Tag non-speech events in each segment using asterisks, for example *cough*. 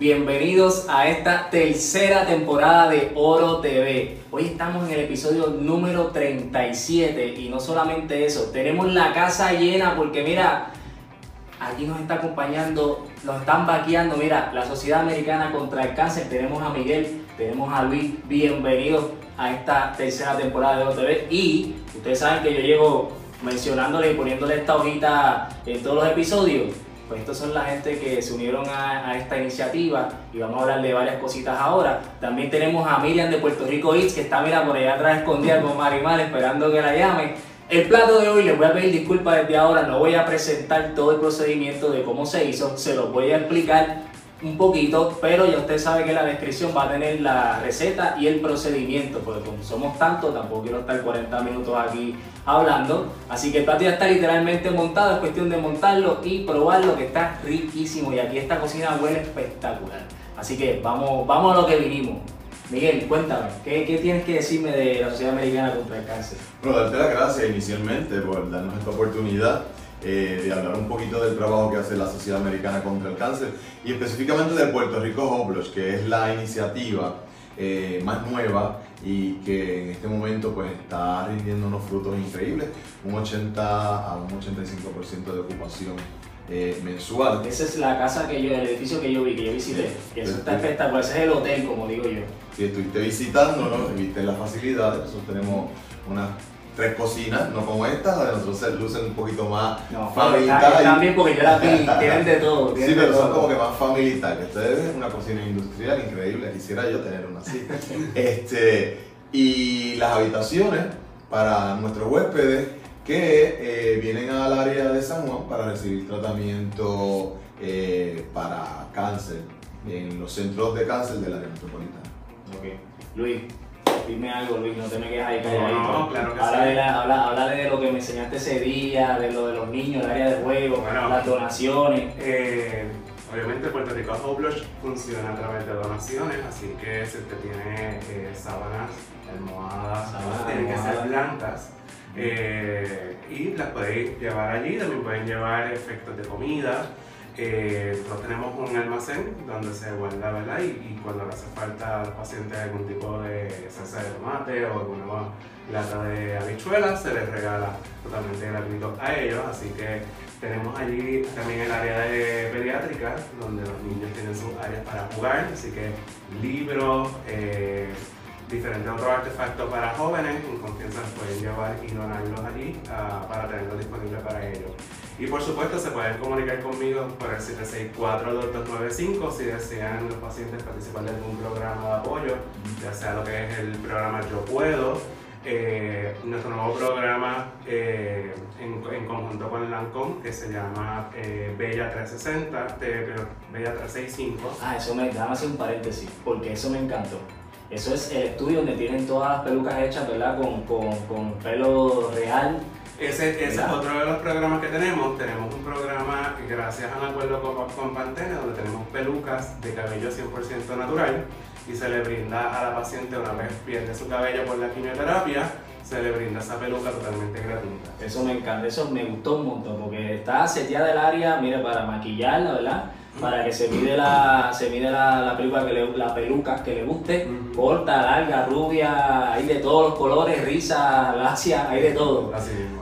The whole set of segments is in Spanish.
Bienvenidos a esta tercera temporada de Oro TV. Hoy estamos en el episodio número 37 y no solamente eso, tenemos la casa llena porque mira, aquí nos está acompañando, nos están vaqueando, mira, la Sociedad Americana contra el Cáncer, tenemos a Miguel, tenemos a Luis, bienvenidos a esta tercera temporada de Oro TV y ustedes saben que yo llevo mencionándole y poniéndole esta hojita en todos los episodios pues estos son la gente que se unieron a, esta iniciativa y vamos a hablar de varias cositas ahora. También tenemos a Miriam de Puerto Rico Eats, que está, mira, por allá atrás escondida con Marimar esperando que la llame. El plato de hoy, les voy a pedir disculpas desde ahora, no voy a presentar todo el procedimiento de cómo se hizo, se lo voy a explicar un poquito, pero ya usted sabe que la descripción va a tener la receta y el procedimiento, porque como somos tantos, tampoco quiero estar 40 minutos aquí hablando. Así que el plato ya está literalmente montado, es cuestión de montarlo y probarlo, que está riquísimo. Y aquí esta cocina huele espectacular. Así que vamos, vamos a lo que vinimos. Miguel, cuéntame, ¿qué, ¿qué, tienes que decirme de la Sociedad Americana contra el Cáncer? Bueno, darte las gracias inicialmente por darnos esta oportunidad eh, de hablar un poquito del trabajo que hace la Sociedad Americana contra el Cáncer y específicamente de Puerto Rico Hoblos, que es la iniciativa eh, más nueva y que en este momento pues está rindiendo unos frutos increíbles, un 80 a un 85% de ocupación eh, mensual. Esa es la casa que yo, el edificio que yo vi, que yo visité, que eso está espectacular, ese es el hotel como digo yo. Si estuviste visitando, ¿no? viste las facilidades, nosotros tenemos unas tres cocinas, no como esta, la de nosotros lucen un poquito más no, También porque yo la vi, *laughs* tienen de todo. sí, pero son como que más familiares. Ustedes es una cocina industrial increíble, quisiera yo tener una así. *laughs* este, y las habitaciones para nuestros huéspedes que eh, vienen al área de San Juan para recibir tratamiento eh, para cáncer en los centros de cáncer del área metropolitana. Ok. Luis, dime algo, Luis, no te me quedes ahí calladito. No, claro que habla, sí. de habla, de lo que me enseñaste ese día, de lo de los niños, el área de juego, las donaciones. Eh, obviamente Puerto Rico Hoblush funciona a través de donaciones, así que si usted tiene eh, sábanas, almohadas, sábanas, tienen que ser blancas. Eh, y las podéis llevar allí, también pueden llevar efectos de comida. Eh, nosotros tenemos un almacén donde se guarda, ¿verdad? Y, cuando le hace falta al paciente algún tipo de salsa de tomate o alguna lata de habichuelas, se les regala totalmente gratuito a ellos. Así que tenemos allí también el área de pediátrica, donde los niños tienen sus áreas para jugar. Así que libros, eh, diferentes otros artefactos para jóvenes, en confianza pueden llevar y donarlos allí uh, para tenerlos disponibles para ellos. Y por supuesto se pueden comunicar conmigo por el 764-2295 si desean los pacientes participar de algún programa de apoyo, ya sea lo que es el programa Yo Puedo, eh, nuestro nuevo programa eh, en, en, conjunto con el LANCOM que se llama eh, Bella 360, Bella 365. Ah, eso me, déjame hacer un paréntesis, porque eso me encantó. Eso es el estudio donde tienen todas las pelucas hechas, ¿verdad? Con, con, con pelo real ese, es otro de los programas que tenemos. Tenemos un programa, gracias a un acuerdo con, con Pantene, donde tenemos pelucas de cabello 100% natural y se le brinda a la paciente una vez pierde su cabello por la quimioterapia, se le brinda esa peluca totalmente gratuita. Eso me encanta, eso me gustó un montón, porque está seteada el área, mire, para maquillarla, ¿verdad? Para que se mide la, se mide la, la peluca que le, la peluca que le guste, corta, larga, rubia, hay de todos los colores, risa, lacia, hay de todo.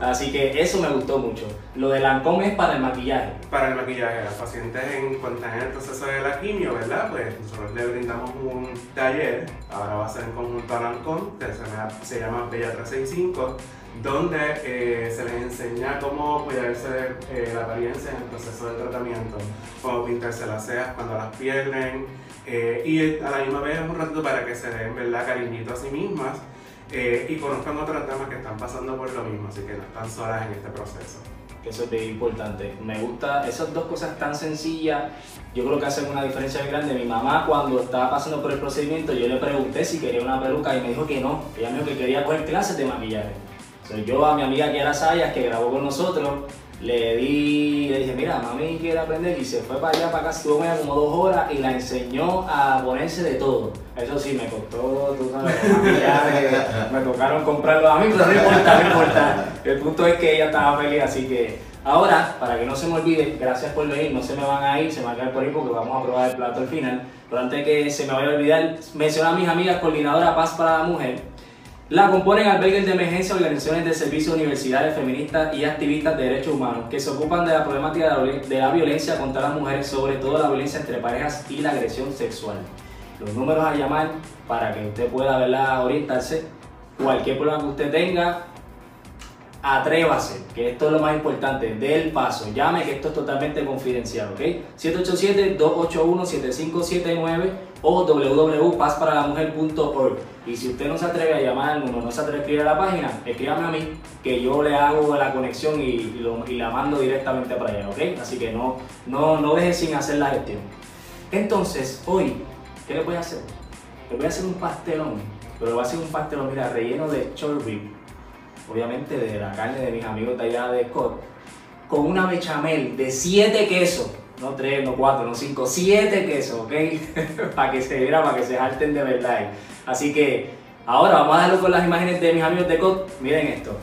Así que eso me gustó mucho. Lo de Lancôme es para el maquillaje. Para el maquillaje, los pacientes en, están en el proceso de la quimio, ¿verdad? Pues nosotros le brindamos un taller, ahora va a ser en conjunto a Lancôme, que se llama, se llama Bella 365, donde eh, se les enseña cómo cuidarse eh, la apariencia en el proceso de tratamiento, cómo pintarse las cejas cuando las pierden, eh, y a la misma vez un rato para que se den, ¿verdad?, cariñito a sí mismas eh, y conozcan otras damas que están pasando por lo mismo, así que no están solas en este proceso. eso es importante. Me gusta esas dos cosas tan sencillas, yo creo que hacen una diferencia muy grande. Mi mamá cuando estaba pasando por el procedimiento, yo le pregunté si quería una peluca y me dijo que no, ella me dijo que quería coger clases de maquillaje. Yo a mi amiga Kiara Sayas, que grabó con nosotros, le di, le dije, mira, mami quiere aprender y se fue para allá, para acá, estuvo como dos horas y la enseñó a ponerse de todo. Eso sí, me costó, tú sabes, me tocaron comprarlo a mí, pero no importa, no importa. El punto es que ella estaba feliz, así que ahora, para que no se me olvide, gracias por venir, no se me van a ir, se me van a quedar por ahí porque vamos a probar el plato al final. Pero antes que se me vaya a olvidar, mencionar a mis amigas coordinadora Paz para la Mujer. La componen albergues de emergencia, organizaciones de servicio, universidades feministas y activistas de derechos humanos que se ocupan de la problemática de la, violencia contra las mujeres, sobre todo la violencia entre parejas y la agresión sexual. Los números a llamar para que usted pueda ¿verdad? orientarse. Cualquier problema que usted tenga, atrévase, que esto es lo más importante, dé el paso, llame que esto es totalmente confidencial, ¿ok? 787-281-7579 o www.pazparalamujer.org y si usted no se atreve a llamar al número, no se atreve a escribir a la página, escríbame a mí, que yo le hago la conexión y, lo- y la mando directamente para allá, ¿ok? Así que no, no, no deje sin hacer la gestión. Entonces, hoy, ¿qué le voy a hacer? Le voy a hacer un pastelón, pero le voy a hacer un pastelón, mira, relleno de short obviamente de la carne de mis amigos de allá de Scott, con una bechamel de 7 quesos, no 3, no 4, no 5, 7 quesos, ¿ok? *laughs* para que se viera, para que se harten de verdad. Así que ahora vamos a darlo con las imágenes de mis amigos de Scott. Miren esto.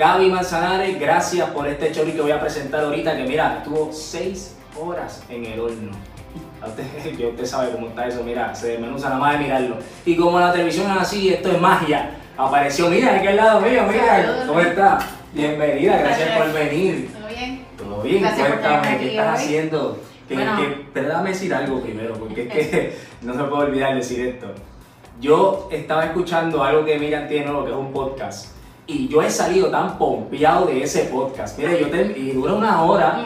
Gaby Manzanares, gracias por este chori que voy a presentar ahorita, que mira, estuvo 6 horas en el horno. Usted, *laughs* ya usted sabe cómo está eso, mira, se desmenuza nada más de mirarlo. Y como la televisión es así, esto es magia. Apareció, mira, aquí al lado mío, mira. ¿cómo está? Bienvenida, gracias por venir. ¿Todo bien? Todo bien, Gracias cuéntame, ¿qué estás hoy. haciendo? Que, Bueno. que- pero decir algo primero, porque es que *laughs* no se puede olvidar decir esto. Yo estaba escuchando algo que Miriam tiene, nuevo, que es un podcast, y yo he salido tan pompeado de ese podcast. Mire, yo te, y dura una hora,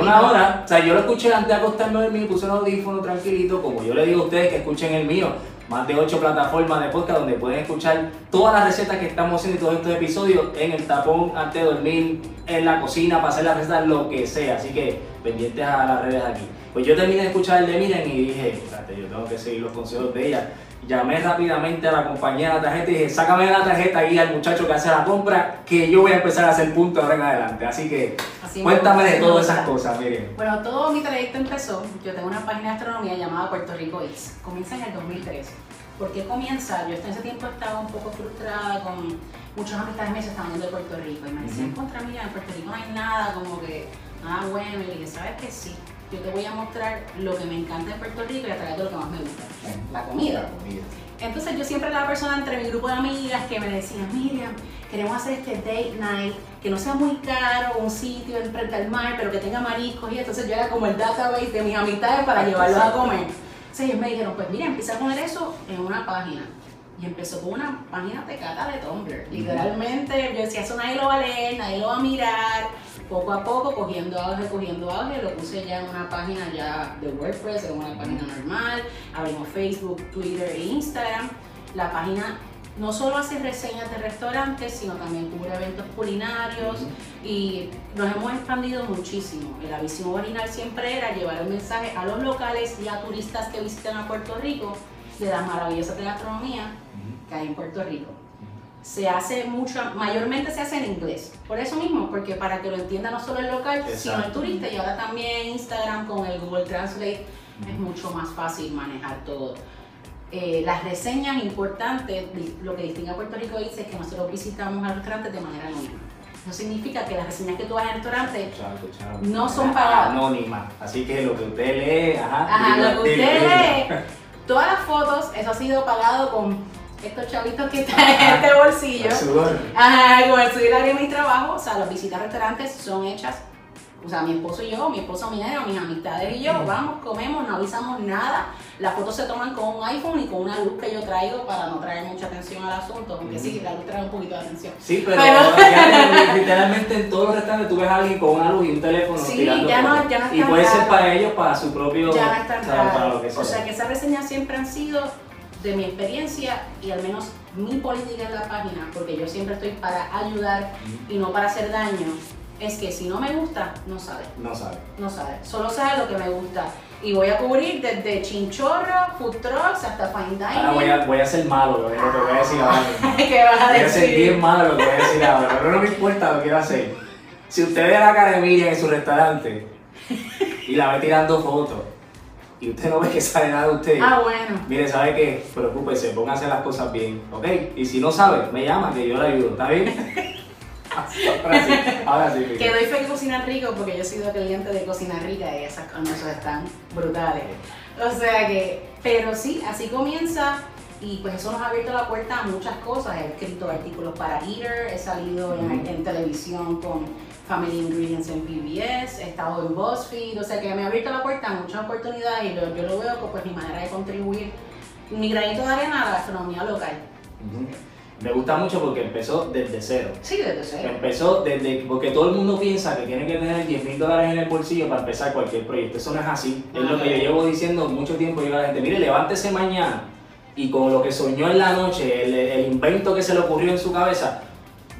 una hora, o sea, yo lo escuché antes de acostarme a dormir, puse un audífono tranquilito, como yo le digo a ustedes que escuchen el mío, más de ocho plataformas de podcast donde pueden escuchar todas las recetas que estamos haciendo y todos estos episodios en el tapón antes de dormir, en la cocina, para hacer las recetas, lo que sea. Así que pendientes a las redes aquí. Pues yo terminé de escuchar el de Miren y dije, espérate, yo tengo que seguir los consejos de ella. Llamé rápidamente a la compañía de la tarjeta y dije, sácame la tarjeta y al muchacho que hace la compra, que yo voy a empezar a hacer punto ahora en adelante. Así que Así me cuéntame de todas esas cosas, miren. Bueno, todo mi trayecto empezó, yo tengo una página de astronomía llamada Puerto Rico Eats. Comienza en el 2013. ¿Por qué comienza? Yo en ese tiempo estaba un poco frustrada con muchos amistades que estaban yendo de Puerto Rico y me decían, contra mí, en Puerto Rico no hay nada, como que nada bueno. Y le dije, ¿sabes qué? Sí, yo te voy a mostrar lo que me encanta de Puerto Rico y a través de lo que más me gusta, la comida. Entonces yo siempre era la persona entre mi grupo de amigas que me decían, Miriam, queremos hacer este date night, que no sea muy caro, un sitio enfrente al mar, pero que tenga mariscos y entonces yo era como el database de mis amistades para llevarlos a comer. Entonces ellos me dijeron, pues mira, empieza a poner eso en una página. Y empezó con una página tecata de Tumblr. Literalmente, yo decía, eso nadie lo va a leer, nadie lo va a mirar. Poco a poco, cogiendo auge, cogiendo auge, lo puse ya en una página ya de WordPress, en una página normal. Abrimos Facebook, Twitter e Instagram. La página no solo hace reseñas de restaurantes, sino también cubre eventos culinarios y nos hemos expandido muchísimo. La visión original siempre era llevar el mensaje a los locales y a turistas que visitan a Puerto Rico de las maravillosas de gastronomía que hay en Puerto Rico. Se hace mucho, mayormente se hace en inglés. Por eso mismo, porque para que lo entienda no solo el local, sino el Exacto. turista. Y ahora también Instagram con el Google Translate es mucho más fácil manejar todo. Eh, las reseñas importantes, lo que distingue a Puerto Rico dice es que nosotros visitamos al restaurante de manera anónima. Eso significa que las reseñas que tú vas al restaurante Chato, chato. No son pagadas. Anónima. Así que lo que usted lee, ajá. Ajá, lo que usted lee, *laughs* todas las fotos, eso ha sido pagado con estos chavitos que están en este bolsillo. El sudor. Ajá, con el sudor de mi trabajo, o sea, las visitas a restaurantes son hechas, o sea, mi esposo y yo, mi esposo minero, mis amistades y yo, vamos, comemos, no avisamos nada. Las fotos se toman con un iPhone y con una luz que yo traigo para no traer mucha atención al asunto, aunque sí, la luz trae un poquito de atención. Sí, pero, Pero- ya, *laughs* literalmente en todos los restaurantes tú ves a alguien con una luz y un teléfono Sí, tirando ya no- fotos. ya no es Y puede ser para ellos, para su propio... ya no tan ¿sabes? Para lo que sea. O sea que esas reseñas siempre han sido de mi experiencia y al menos mi política en la página, porque yo siempre estoy para ayudar y no para hacer daño, es que si no me gusta, no sabe, No sabe. no sabe, solo sabe lo que me gusta. Y voy a cubrir desde chinchorro, food trucks, hasta fine dining. Ahora voy a, voy a ser malo, lo que voy a decir ahora. *laughs* ¿Qué vas a Voy a ser bien decir? malo lo que voy a decir ahora, pero no me importa lo que quiero hacer. Si usted ve a la cara de Miriam en su restaurante y la ve tirando fotos y usted no ve que sale nada de usted, Ah, bueno. mire, ¿sabe qué? Preocúpese, póngase a hacer las cosas bien, ¿ok? Y si no sabe, me llama que yo le ayudo, ¿está bien? *laughs* ahora sí, ahora sí. Que doy fe que cocinar rico porque yo he sido cliente de cocinar rica y esas almuerzos están brutales. O sea que, pero sí, así comienza y pues eso nos ha abierto la puerta a muchas cosas. He escrito artículos para Eater, he salido en televisión con Family Ingredients en PBS, he estado en BuzzFeed, o sea que me ha abierto la puerta a muchas oportunidades y lo- yo lo veo como pues mi manera de contribuir mi granito de arena a la gastronomía local. Ujú. Me gusta mucho porque empezó desde cero. Sí, desde cero. Empezó desde, porque todo el mundo piensa que tiene que tener 10 mil dólares en el bolsillo para empezar cualquier proyecto. Eso no es así. Es lo que yo llevo diciendo mucho tiempo. Yo a la gente, mire, levántese mañana y con lo que soñó en la noche, el, el invento que se le ocurrió en su cabeza,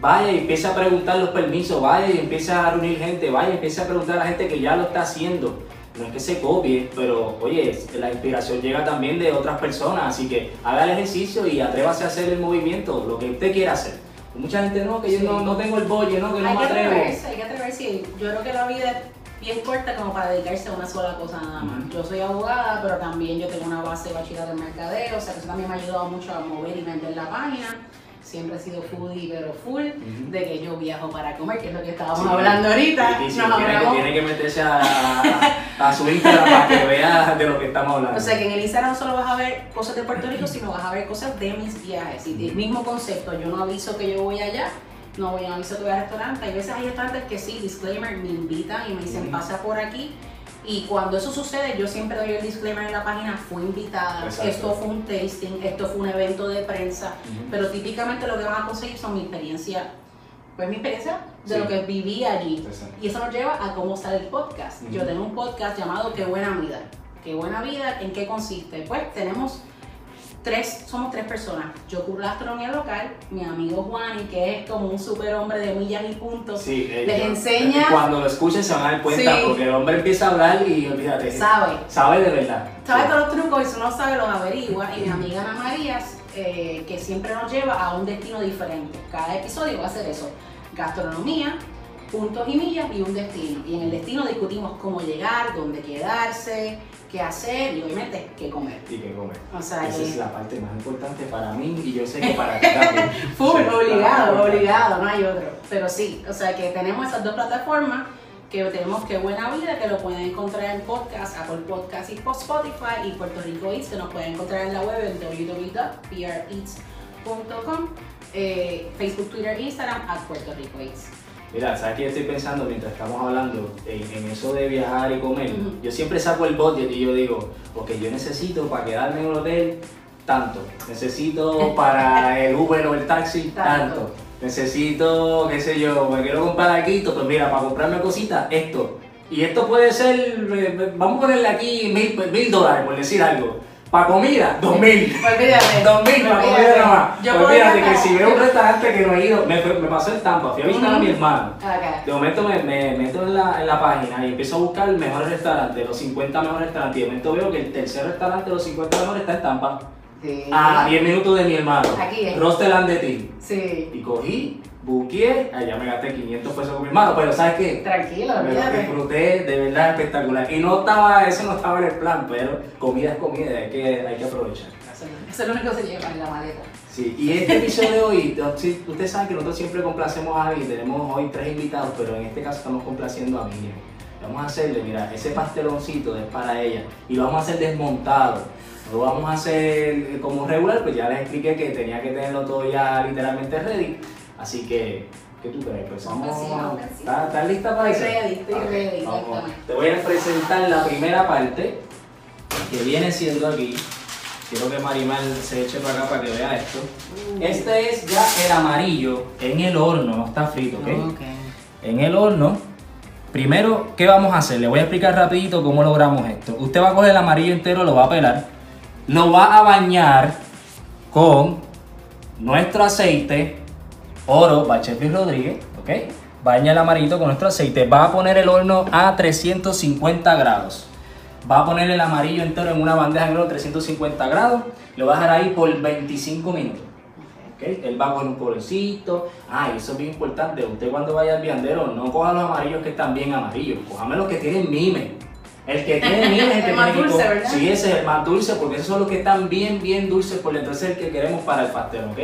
vaya y empiece a preguntar los permisos, vaya y empiece a reunir gente, vaya y empiece a preguntar a la gente que ya lo está haciendo. No es que se copie, pero oye, la inspiración llega también de otras personas, así que haga el ejercicio y atrévase a hacer el movimiento, lo que usted quiera hacer. Mucha gente no, que yo Sí. no, no tengo el bolle, no, que no hay me que atrevo. atreverse, hay que atreverse. Yo creo que la vida es bien corta como para dedicarse a una sola cosa nada más. Ujú. Yo soy abogada, pero también yo tengo una base de bachillerato en mercadeo, o sea que eso también me ha ayudado mucho a mover y vender la página. Siempre he sido foodie, pero full, Ujú. de que yo viajo para comer, que es lo que estábamos Sí, hablando ahorita. difícil, Nos tiene, que, tiene que meterse a, a- a su Instagram para que vea de lo que estamos hablando. O sea que en el Instagram no solo vas a ver cosas de Puerto Rico, sino vas a ver cosas de mis viajes. Y el mismo concepto, yo no aviso que yo voy allá, no voy a aviso que voy al restaurante. Hay veces hay restaurantes que sí, disclaimer, me invitan y me dicen Ujú. pasa por aquí. Y cuando eso sucede, yo siempre doy el disclaimer en la página, fui invitada, Exacto. esto fue un tasting, esto fue un evento de prensa. Ujú. Pero típicamente lo que van a conseguir son mi experiencia, pues mi experiencia de Sí. lo que viví allí. Exacto. Y eso nos lleva a cómo sale el podcast. Yo tengo un podcast llamado Qué buena vida. Qué buena vida, ¿en qué consiste? Pues tenemos tres, somos tres personas. Yo cubro la gastronomía local, mi amigo Juani, que es como un superhombre de millas y puntos, Sí, eh, les yo- enseña- Cuando lo escuchen se van a dar cuenta, Sí. porque el hombre empieza a hablar y olvídate. sabe. Sabe de verdad. Sabe Sí. todos los trucos y si no sabe los averigua. Y mi amiga Ana Marías, eh, que siempre nos lleva a un destino diferente. Cada episodio va a ser eso. Gastronomía, puntos y millas y un destino. Y en el destino discutimos cómo llegar, dónde quedarse, qué hacer y obviamente qué comer. Y que come. O sea, Esa que- es la parte más importante para mí y yo sé que para ti también. *laughs* Full, obligado, obligado, no hay otro. Pero sí, o sea que tenemos esas dos plataformas que tenemos que buena vida, que lo pueden encontrar en podcast, Apple Podcast y Spotify y Puerto Rico Eats, que nos pueden encontrar en la web en www.preats.com, eh, Facebook, Twitter, Instagram, a Puerto Rico Eats. Mira, ¿sabes qué estoy pensando mientras estamos hablando en, en eso de viajar y comer? Yo siempre saco el budget y yo digo, ok, yo necesito para quedarme en un hotel tanto. Necesito *laughs* para el Uber o el taxi, Tanto. tanto. Necesito, qué sé yo, me quiero comprar algo, pues mira, para comprarme cositas, esto. Y esto puede ser, eh, vamos a ponerle aquí mil, mil dólares, por decir algo. Para comida, dos mil. Olvídate. Dos mil para Olvídate. comida nada más. Yo fíjate que si veo un restaurante que no he ido, me, me pasó en Tampa, fui a visitar a mi hermano. De momento me, me meto en la, en la página y empiezo a buscar el mejor restaurante, los 50 mejores restaurantes. Y de momento veo que el tercer restaurante de los 50 mejores está en Tampa. Sí. A 10 minutos de mi hermano. Aquí es. Rosteland de ti. Sí. Y cogí, buqueé, allá me gasté 500 pesos con mi hermano, pero ¿sabes qué? Tranquilo, Me lo disfruté de verdad espectacular. Y no estaba, eso no estaba en el plan, pero comida es comida, hay que, hay que aprovechar. Eso es lo único que se lleva en la maleta. Sí, y este episodio de hoy, ustedes saben que nosotros siempre complacemos a alguien, tenemos hoy tres invitados, pero en este caso estamos complaciendo a Miriam. Vamos a hacerle, mira, ese pasteloncito es para ella y lo vamos a hacer desmontado. No lo vamos a hacer como regular, pues ya les expliqué que tenía que tenerlo todo ya literalmente ready. Así que, ¿qué tú crees? Pues vamos, que sí, sí. ¿estás, estás lista para eso? Ready, estoy ready, vamos. Te voy a presentar la primera parte que viene siendo aquí. Quiero que Marimar se eche para acá para que vea esto. Este es ya el amarillo en el horno, no está frito, ¿ok? Ok. En el horno. Primero, ¿qué vamos a hacer? Le voy a explicar rapidito cómo logramos esto. Usted va a coger el amarillo entero, lo va a pelar, lo va a bañar con nuestro aceite oro Bachepi Rodríguez, ¿ok? Baña el amarillito con nuestro aceite. Va a poner el horno a 350 grados. Va a poner el amarillo entero en una bandeja horno 350 grados. Lo va a dejar ahí por 25 minutos. ¿ok? Él va con un colorcito. Ah, eso es bien importante. Usted cuando vaya al viandero, no coja los amarillos que están bien amarillos. Cójame los que tienen mime. El que tiene mime es el *laughs* que El más dulce. Sí, ese es el más dulce porque esos son los que están bien, bien dulces por dentro. Ese es el que queremos para el pastel, ¿ok?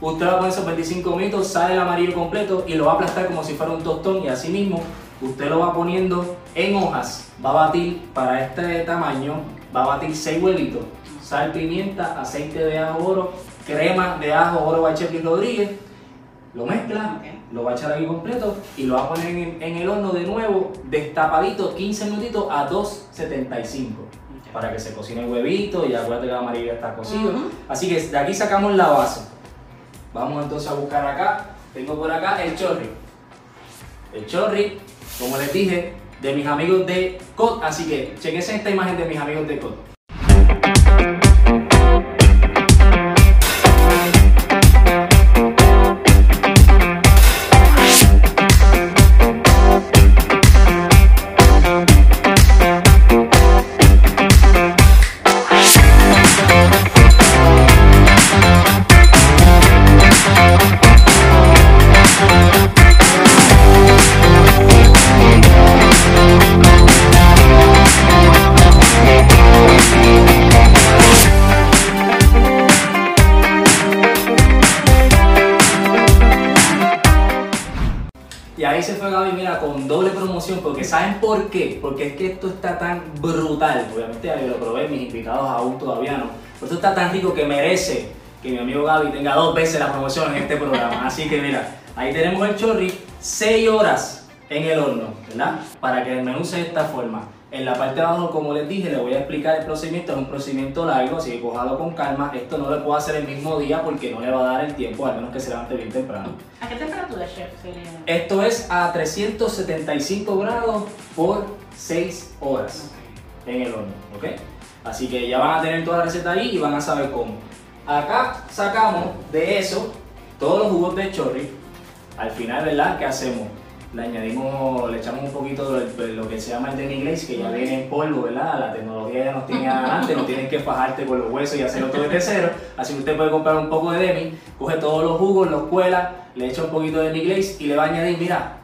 Usted va a poner esos 25 minutos, sale el amarillo completo y lo va a aplastar como si fuera un tostón y así mismo usted lo va poniendo en hojas. Va a batir para este tamaño, va a batir 6 huevitos, sal, pimienta, aceite de ajo oro, crema de ajo oro Bachetti Rodríguez. Lo mezcla, Ok. Lo va a echar aquí completo y lo va a poner en, en el horno de nuevo, destapadito, 15 minutitos a 2.75 para que se cocine el huevito y acuérdate que el amarillo ya está cocido. Ujú. Así que de aquí sacamos la base. Vamos entonces a buscar acá. Tengo por acá el chorri. El chorri, como les dije, de mis amigos de COD. Así que chequense esta imagen de mis amigos de COD. Qué? Porque es que esto está tan brutal. Obviamente ya lo probé, mis invitados aún todavía no. Pero esto está tan rico que merece que mi amigo Gaby tenga dos veces la promoción en este programa. Así que mira, ahí tenemos el chorri, 6 horas en el horno, ¿verdad? Para que el menú sea de esta forma. En la parte de abajo, como les dije, les voy a explicar el procedimiento. Es un procedimiento largo, así que cojado con calma. Esto no lo puedo hacer el mismo día porque no le va a dar el tiempo, al menos que se levante bien temprano. ¿A qué temperatura, chef? Esto es a 375 grados por 6 horas en el horno, ¿ok? Así que ya van a tener toda la receta ahí y van a saber cómo. Acá sacamos de eso todos los jugos de chorri. Al final, ¿verdad? ¿Qué hacemos? Le añadimos, le echamos un poquito de, lo que se llama el demi-glaze, que ya viene en polvo, ¿verdad? La tecnología ya nos tiene *laughs* adelante, no tienes que fajarte con los huesos y hacerlo todo desde cero. Así que usted puede comprar un poco de demi, coge todos los jugos, los cuela, le echa un poquito de demi-glaze y le va a añadir, mira,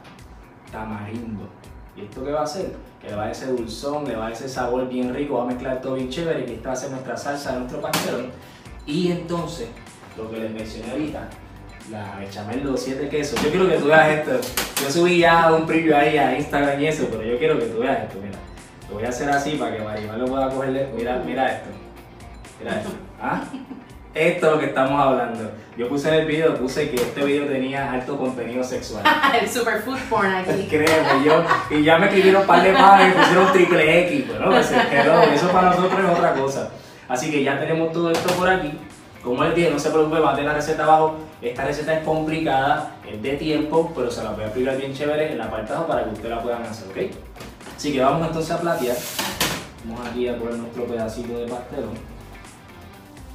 tamarindo. ¿Y esto qué va a hacer? Que le va a ese dulzón, le va a ese sabor bien rico, va a mezclar todo bien chévere, que esta va a ser nuestra salsa, nuestro pastelón. Y entonces, lo que les mencioné ahorita, la bechamel los siete quesos. Yo quiero que tú veas esto. Yo subí ya un preview ahí a Instagram y eso, pero yo quiero que tú veas esto, mira. Lo voy a hacer así para que Marimar lo pueda cogerle. Mira, mira esto. Mira esto. ¿Ah? Esto es lo que estamos hablando. Yo puse en el video, puse que este video tenía alto contenido sexual. *laughs* el superfood porn aquí. Créeme, yo, y ya me escribieron un par de panes y pusieron triple X, bueno, pues hello, eso para nosotros es otra cosa. Así que ya tenemos todo esto por aquí. Como les dije, no se preocupe, va a tener la receta abajo. Esta receta es complicada, es de tiempo, pero se la voy a explicar bien chévere en de abajo para que ustedes la puedan hacer, ¿ok? Así que vamos entonces a platear. Vamos aquí a poner nuestro pedacito de pastelón.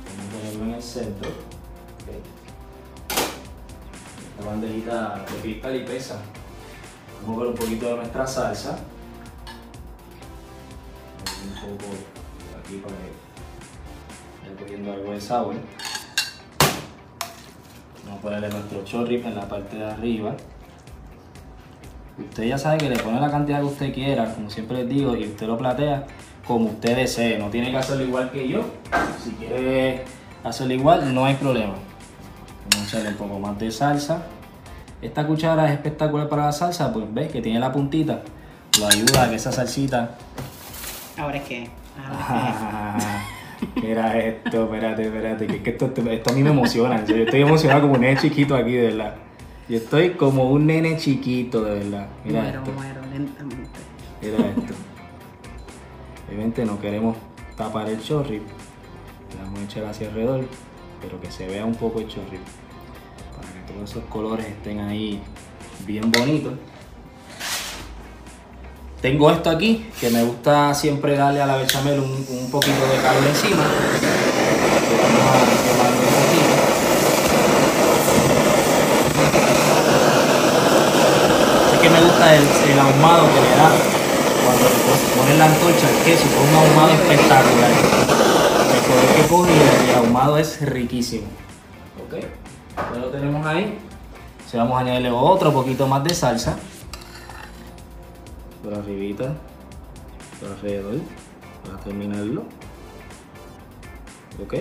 Vamos a ponerlo en el centro. ok. Esta bandejita de cristal y pesa. Vamos a ver un poquito de nuestra salsa. Un poco aquí para que vaya cogiendo algo de sabor. Vamos a ponerle nuestro chorrip en la parte de arriba. Usted ya sabe que le pone la cantidad que usted quiera, como siempre les digo, y usted lo platea como usted desee. No tiene que hacerlo igual que yo. Si quiere hacerlo igual, no hay problema. Vamos a echarle un poco más de salsa. Esta cuchara es espectacular para la salsa, pues ves que tiene la puntita. Lo ayuda a que esa salsita. Ahora es que. Ahora Mira esto, espérate, espérate, que, es que esto, esto a mí me emociona. en serio. Estoy emocionado como un nene chiquito aquí, de verdad. Yo estoy como un nene chiquito, de verdad. Mira Muero, esto. muero lentamente. Mira esto. Obviamente no queremos tapar el chorri. Le vamos a echar hacia alrededor, pero que se vea un poco el chorri. Para que todos esos colores estén ahí bien bonitos. Tengo esto aquí, que me gusta siempre darle a la bechamel un, un poquito de calor encima. Es que me gusta el, el ahumado que le da cuando pones la antorcha al queso, con un ahumado espectacular. El color que coge y el ahumado es riquísimo. Ok, ya lo tenemos ahí. Se vamos a añadirle otro poquito más de salsa. Por arribita, por alrededor, para terminarlo. Ok.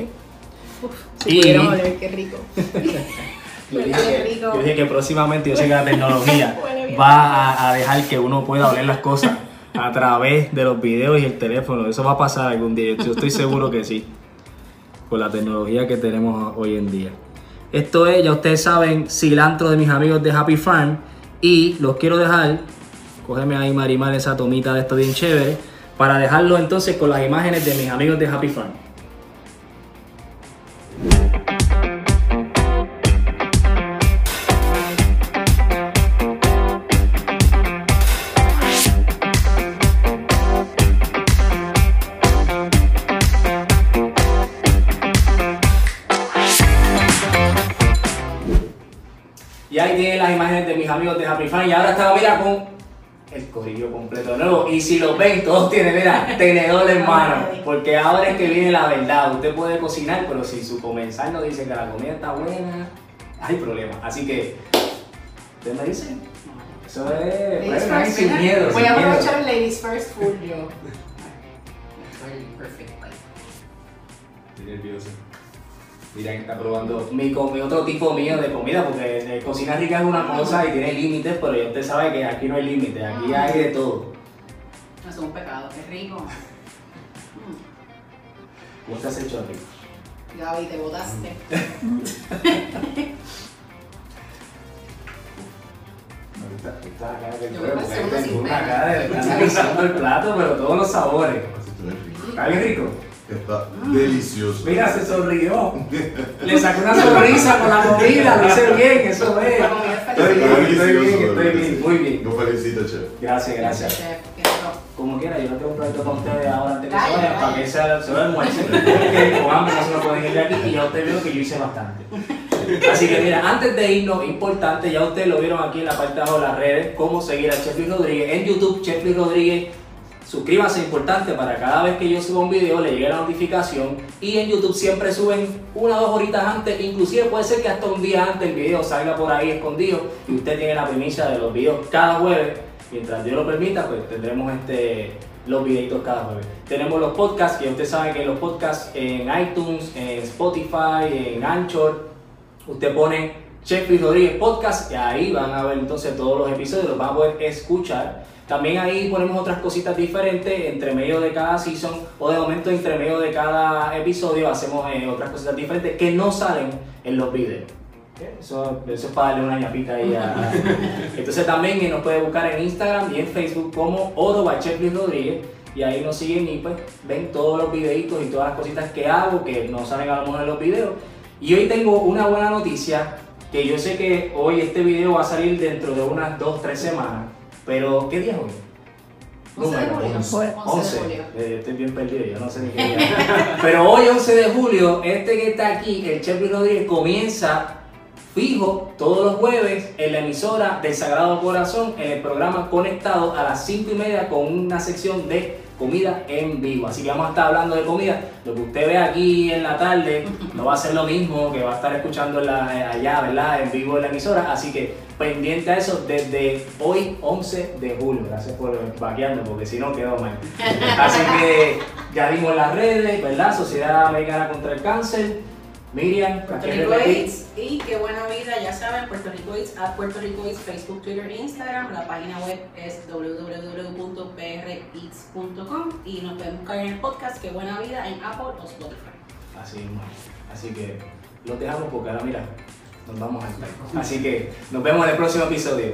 Uf, Y- si pudiéramos oler, qué rico. *laughs* *laughs* Yo dije, rico. yo dije que próximamente yo sé que la tecnología *laughs* va a, a dejar que uno pueda oler las cosas a través de los videos y el teléfono. Eso va a pasar algún día. Yo estoy seguro que sí. Con la tecnología que tenemos hoy en día. Esto es, ya ustedes saben, cilantro de mis amigos de Happy Farm. Y los quiero dejar, cógeme ahí Marimar esa tomita de esto bien chévere, para dejarlo entonces con las imágenes de mis amigos de Happy Farm. Y ahí tienen las imágenes de mis amigos de Happy Farm. Y ahora estamos, mira, con el corrillo completo de nuevo. Y si lo ven, todos tienen, mira, tenedor en mano. Porque ahora es que viene la verdad. Usted puede cocinar, pero si su comensal no dice que la comida está buena, hay problema. Así que, ¿usted me dice? Eso es, Ladies bueno, first, sin miedo. Voy sin a aprovechar el Ladies First full yo. *laughs* Estoy perfecta. Estoy nervioso. Mira que está probando mi, co- mi otro tipo mío de comida, porque eh, cocinar rica es una cosa y tiene límites, pero ya usted sabe que aquí no hay límites, aquí hay de todo. No es un pecado, qué rico. ¿Cómo se hace el chorri? Gaby, te botaste. *laughs* La cara que tengo una cara de estar el plato, pero todos los sabores. Rico. ¿Está bien rico? Está delicioso. Mira, se sonrió. Le sacó una sonrisa con la comida, lo hice bien, eso es. La comida es Está felicidad. Estoy bien, estoy bien, muy bien. Lo felicito, chef. Gracias, gracias. Como quiera, yo no tengo un plato con ustedes ahora antes que se vayan, para que se, se lo almuercen. Porque con hambre no se lo pueden ir de aquí y ya usted vio que yo hice bastante. Así que mira, antes de irnos, importante, ya ustedes lo vieron aquí en la parte de abajo de las redes, cómo seguir a Chef Luis Rodríguez en YouTube, Chef Luis Rodríguez. Suscríbanse, importante, para cada vez que yo suba un video le llegue la notificación. Y en YouTube siempre suben una o dos horitas antes, inclusive puede ser que hasta un día antes el video salga por ahí escondido y usted tiene la primicia de los videos cada jueves. Mientras Dios lo permita, pues tendremos este, los videitos cada jueves. Tenemos los podcasts, que ustedes saben que los podcasts en iTunes, en Spotify, en Anchor, usted pone Chef Rodríguez Podcast y ahí van a ver entonces todos los episodios, los van a poder escuchar. También ahí ponemos otras cositas diferentes entre medio de cada season o de momento entre medio de cada episodio hacemos eh, otras cositas diferentes que no salen en los videos. Eso, eso es para darle una ñapita ahí a... *laughs* Entonces también eh, nos puede buscar en Instagram y en Facebook como Oro Luis Rodríguez y ahí nos siguen y pues ven todos los videitos y todas las cositas que hago que no salen a lo mejor en los videos. Y hoy tengo una buena noticia que yo sé que hoy este video va a salir dentro de unas 2-3 semanas, pero ¿qué día es hoy? 11 de julio. 11. 11 de julio. Eh, estoy bien perdido, yo no sé ni qué día. *laughs* Pero hoy, 11 de julio, este que está aquí, el Chef Luis Rodríguez, comienza fijo todos los jueves en la emisora del Sagrado Corazón en el programa Conectado a las 5 y media con una sección de comida en vivo. Así que vamos a estar hablando de comida. Lo que usted ve aquí en la tarde no va a ser lo mismo que va a estar escuchando la- allá, ¿verdad? En vivo en la emisora. Así que pendiente a eso desde hoy 11 de julio. Gracias por vaquearme porque si no quedó mal. Así que ya dimos las redes, ¿verdad? Sociedad Americana contra el Cáncer. Miriam, Puerto ¿qué Rico? Eats y qué buena vida, ya saben, Puerto Rico Eats, a Puerto Rico Eats, Facebook, Twitter, Instagram, la página web es www.preats.com y nos pueden buscar en el podcast Qué buena vida en Apple o Spotify. Así mismo. Así que los dejamos porque ahora mira, nos vamos a estar. Así que nos vemos en el próximo episodio.